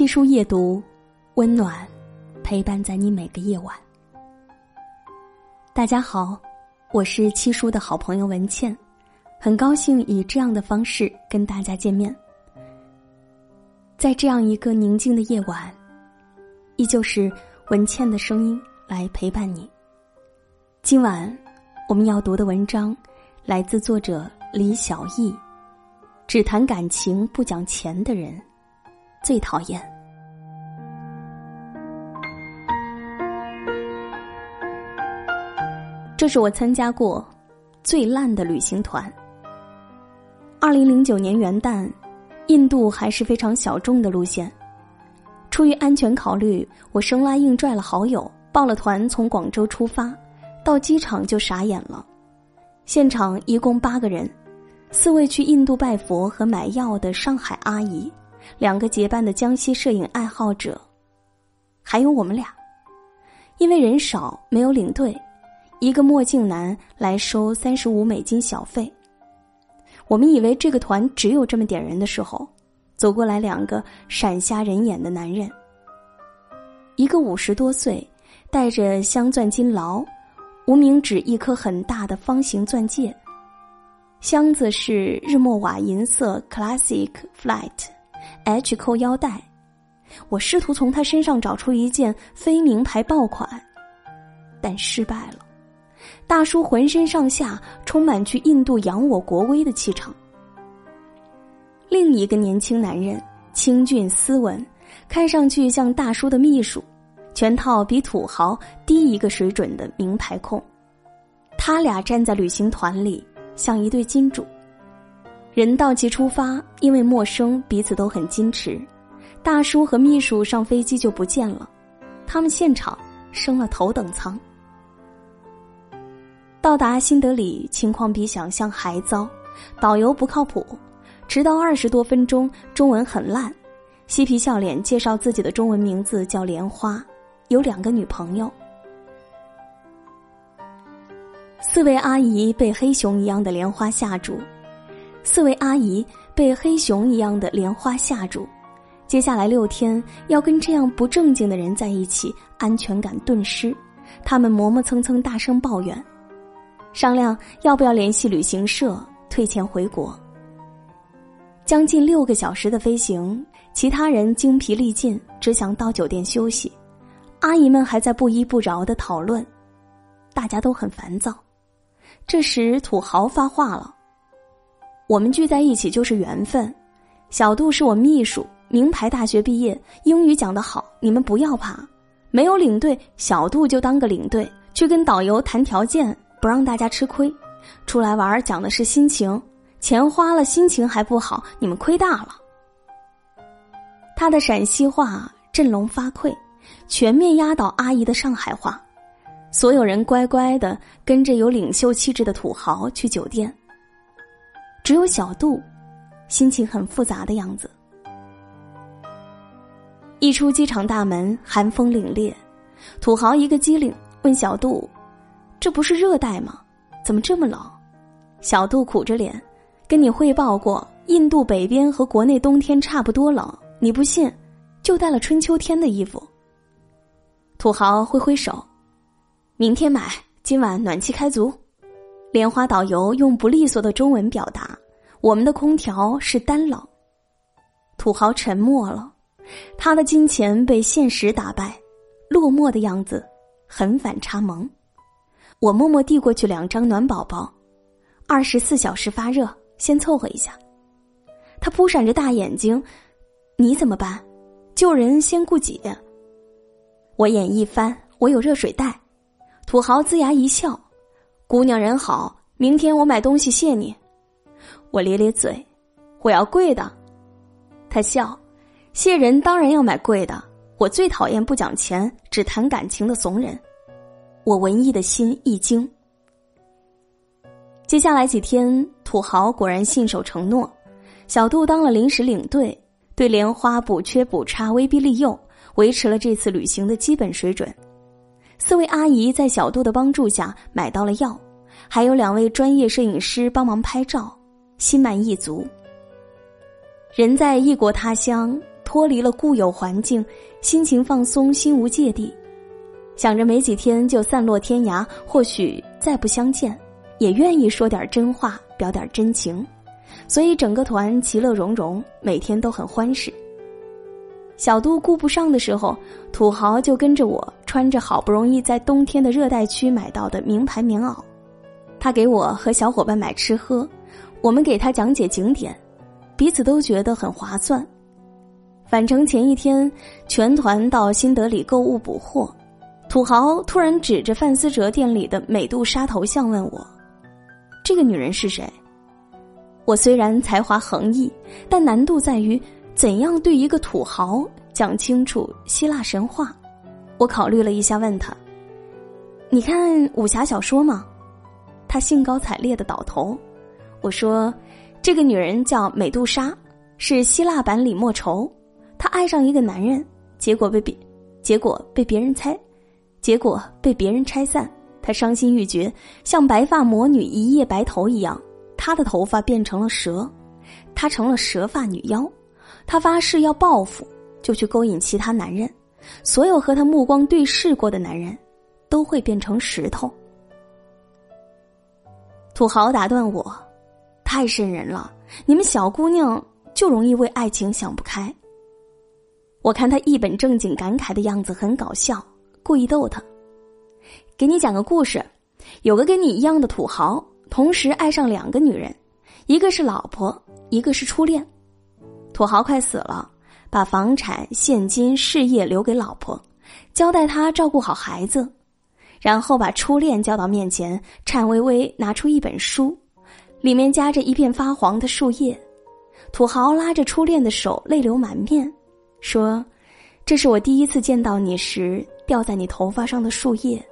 七书夜读，温暖陪伴在你每个夜晚。大家好，我是七叔的好朋友文倩，很高兴以这样的方式跟大家见面。在这样一个宁静的夜晚，依旧是文倩的声音来陪伴你。今晚我们要读的文章来自作者李小艺，只谈感情不讲钱的人。最讨厌。这是我参加过最烂的旅行团。二零零九年元旦，印度还是非常小众的路线。出于安全考虑，我生拉硬拽了好友，报了团从广州出发，到机场就傻眼了。现场一共八个人，四位去印度拜佛和买药的上海阿姨。两个结伴的江西摄影爱好者，还有我们俩，因为人少没有领队，一个墨镜男来收三十五美金小费。我们以为这个团只有这么点人的时候，走过来两个闪瞎人眼的男人，一个五十多岁，戴着镶钻金劳，无名指一颗很大的方形钻戒，箱子是日默瓦银色 Classic Flight。H 扣腰带，我试图从他身上找出一件非名牌爆款，但失败了。大叔浑身上下充满去印度扬我国威的气场。另一个年轻男人清俊斯文，看上去像大叔的秘书，全套比土豪低一个水准的名牌控。他俩站在旅行团里，像一对金主。人到齐出发，因为陌生，彼此都很矜持。大叔和秘书上飞机就不见了，他们现场升了头等舱。到达新德里，情况比想象还糟，导游不靠谱，迟到二十多分钟，中文很烂，嬉皮笑脸介绍自己的中文名字叫莲花，有两个女朋友。四位阿姨被黑熊一样的莲花吓住。四位阿姨被黑熊一样的莲花吓住，接下来六天要跟这样不正经的人在一起，安全感顿失。他们磨磨蹭蹭，大声抱怨，商量要不要联系旅行社退钱回国。将近六个小时的飞行，其他人精疲力尽，只想到酒店休息。阿姨们还在不依不饶的讨论，大家都很烦躁。这时，土豪发话了。我们聚在一起就是缘分，小杜是我秘书，名牌大学毕业，英语讲得好，你们不要怕。没有领队，小杜就当个领队，去跟导游谈条件，不让大家吃亏。出来玩讲的是心情，钱花了心情还不好，你们亏大了。他的陕西话振聋发聩，全面压倒阿姨的上海话，所有人乖乖的跟着有领袖气质的土豪去酒店。只有小杜，心情很复杂的样子。一出机场大门，寒风凛冽，土豪一个机灵问小杜：“这不是热带吗？怎么这么冷？”小杜苦着脸：“跟你汇报过，印度北边和国内冬天差不多冷。你不信，就带了春秋天的衣服。”土豪挥挥手：“明天买，今晚暖气开足。”莲花导游用不利索的中文表达：“我们的空调是单冷。”土豪沉默了，他的金钱被现实打败，落寞的样子很反差萌。我默默递过去两张暖宝宝，二十四小时发热，先凑合一下。他扑闪着大眼睛：“你怎么办？救人先顾己。”我眼一翻，我有热水袋。土豪龇牙一笑。姑娘人好，明天我买东西谢你。我咧咧嘴，我要贵的。他笑，谢人当然要买贵的。我最讨厌不讲钱只谈感情的怂人。我文艺的心一惊。接下来几天，土豪果然信守承诺，小杜当了临时领队，对莲花补缺补差，威逼利诱，维持了这次旅行的基本水准。四位阿姨在小杜的帮助下买到了药，还有两位专业摄影师帮忙拍照，心满意足。人在异国他乡，脱离了固有环境，心情放松，心无芥蒂，想着没几天就散落天涯，或许再不相见，也愿意说点真话，表点真情，所以整个团其乐融融，每天都很欢实。小杜顾不上的时候，土豪就跟着我，穿着好不容易在冬天的热带区买到的名牌棉袄，他给我和小伙伴买吃喝，我们给他讲解景点。彼此都觉得很划算。返程前一天，全团到新德里购物补货，土豪突然指着范思哲店里的美杜莎头像问我：“这个女人是谁？”我虽然才华横溢，但难度在于怎样对一个土豪讲清楚希腊神话。我考虑了一下，问他：“你看武侠小说吗？”他兴高采烈的倒头。我说。这个女人叫美杜莎，是希腊版李莫愁。她爱上一个男人，结果被别，结果被别人猜，结果被别人拆散。她伤心欲绝，像白发魔女一夜白头一样，她的头发变成了蛇，她成了蛇发女妖。她发誓要报复，就去勾引其他男人。所有和她目光对视过的男人，都会变成石头。土豪打断我。太瘆人了！你们小姑娘就容易为爱情想不开。我看他一本正经感慨的样子很搞笑，故意逗他。给你讲个故事：有个跟你一样的土豪，同时爱上两个女人，一个是老婆，一个是初恋。土豪快死了，把房产、现金、事业留给老婆，交代他照顾好孩子，然后把初恋叫到面前，颤巍巍拿出一本书。里面夹着一片发黄的树叶，土豪拉着初恋的手，泪流满面，说：“这是我第一次见到你时掉在你头发上的树叶，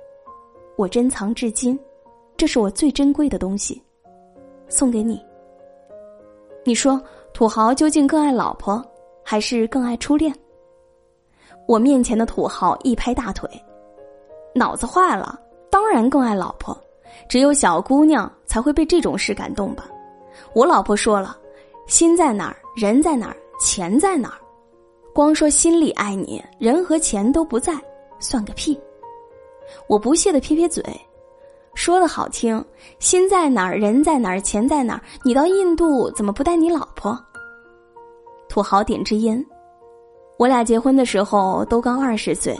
我珍藏至今，这是我最珍贵的东西，送给你。”你说，土豪究竟更爱老婆，还是更爱初恋？我面前的土豪一拍大腿：“脑子坏了，当然更爱老婆。”只有小姑娘才会被这种事感动吧？我老婆说了，心在哪儿，人在哪儿，钱在哪儿。光说心里爱你，人和钱都不在，算个屁！我不屑的撇撇嘴，说的好听，心在哪儿，人在哪儿，钱在哪儿？你到印度怎么不带你老婆？土豪点支烟，我俩结婚的时候都刚二十岁，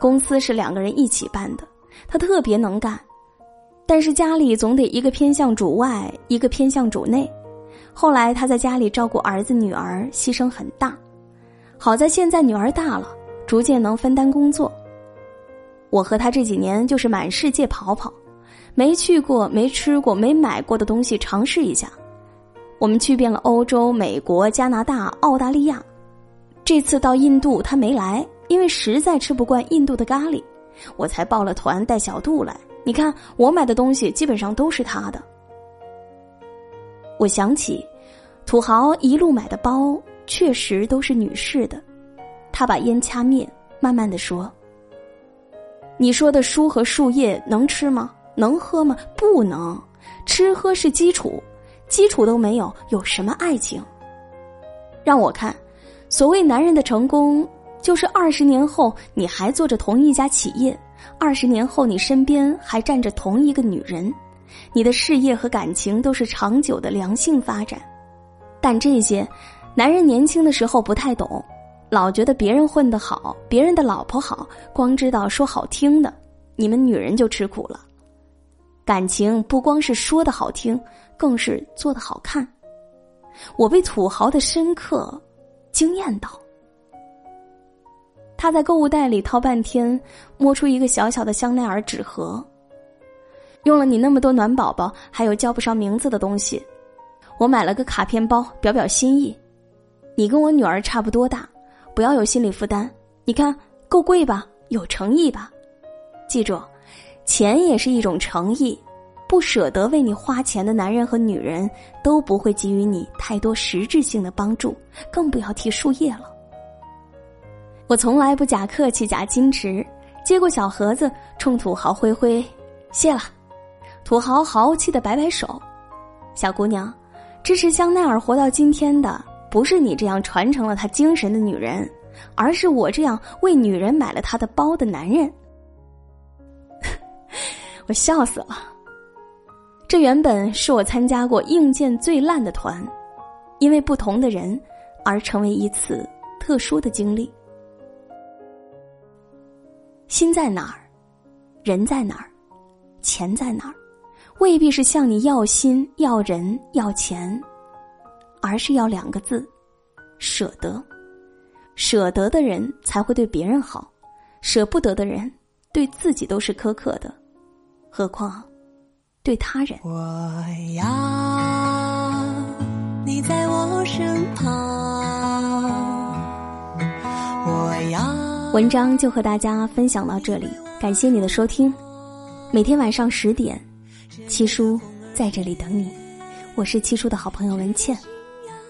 公司是两个人一起办的，他特别能干。但是家里总得一个偏向主外，一个偏向主内。后来他在家里照顾儿子女儿，牺牲很大。好在现在女儿大了，逐渐能分担工作。我和他这几年就是满世界跑跑，没去过、没吃过、没买过的东西尝试一下。我们去遍了欧洲、美国、加拿大、澳大利亚。这次到印度他没来，因为实在吃不惯印度的咖喱，我才报了团带小杜来。你看，我买的东西基本上都是他的。我想起，土豪一路买的包确实都是女士的。他把烟掐灭，慢慢的说：“你说的书和树叶能吃吗？能喝吗？不能。吃喝是基础，基础都没有，有什么爱情？让我看，所谓男人的成功，就是二十年后你还做着同一家企业。”二十年后，你身边还站着同一个女人，你的事业和感情都是长久的良性发展。但这些，男人年轻的时候不太懂，老觉得别人混得好，别人的老婆好，光知道说好听的，你们女人就吃苦了。感情不光是说的好听，更是做的好看。我被土豪的深刻惊艳到。他在购物袋里掏半天，摸出一个小小的香奈儿纸盒。用了你那么多暖宝宝，还有叫不上名字的东西，我买了个卡片包，表表心意。你跟我女儿差不多大，不要有心理负担。你看够贵吧？有诚意吧？记住，钱也是一种诚意。不舍得为你花钱的男人和女人，都不会给予你太多实质性的帮助，更不要提树叶了。我从来不假客气、假矜持，接过小盒子，冲土豪挥挥，谢了。土豪豪气的摆摆手：“小姑娘，支持香奈儿活到今天的，不是你这样传承了他精神的女人，而是我这样为女人买了他的包的男人。我笑死了。这原本是我参加过硬件最烂的团，因为不同的人而成为一次特殊的经历。心在哪儿，人在哪儿，钱在哪儿，未必是向你要心、要人、要钱。而是要两个字，舍得。舍得的人才会对别人好，舍不得的人对自己都是苛刻的，何况对他人。我要你在我身旁。我要文章就和大家分享到这里，感谢你的收听。每天晚上十点，七叔在这里等你。我是七叔的好朋友文倩。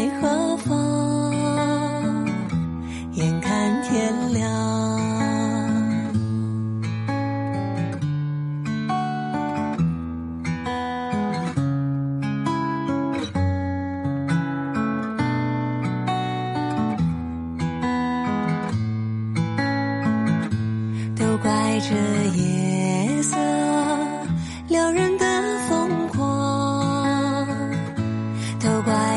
在何方？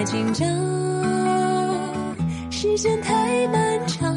太紧张，时间太漫长。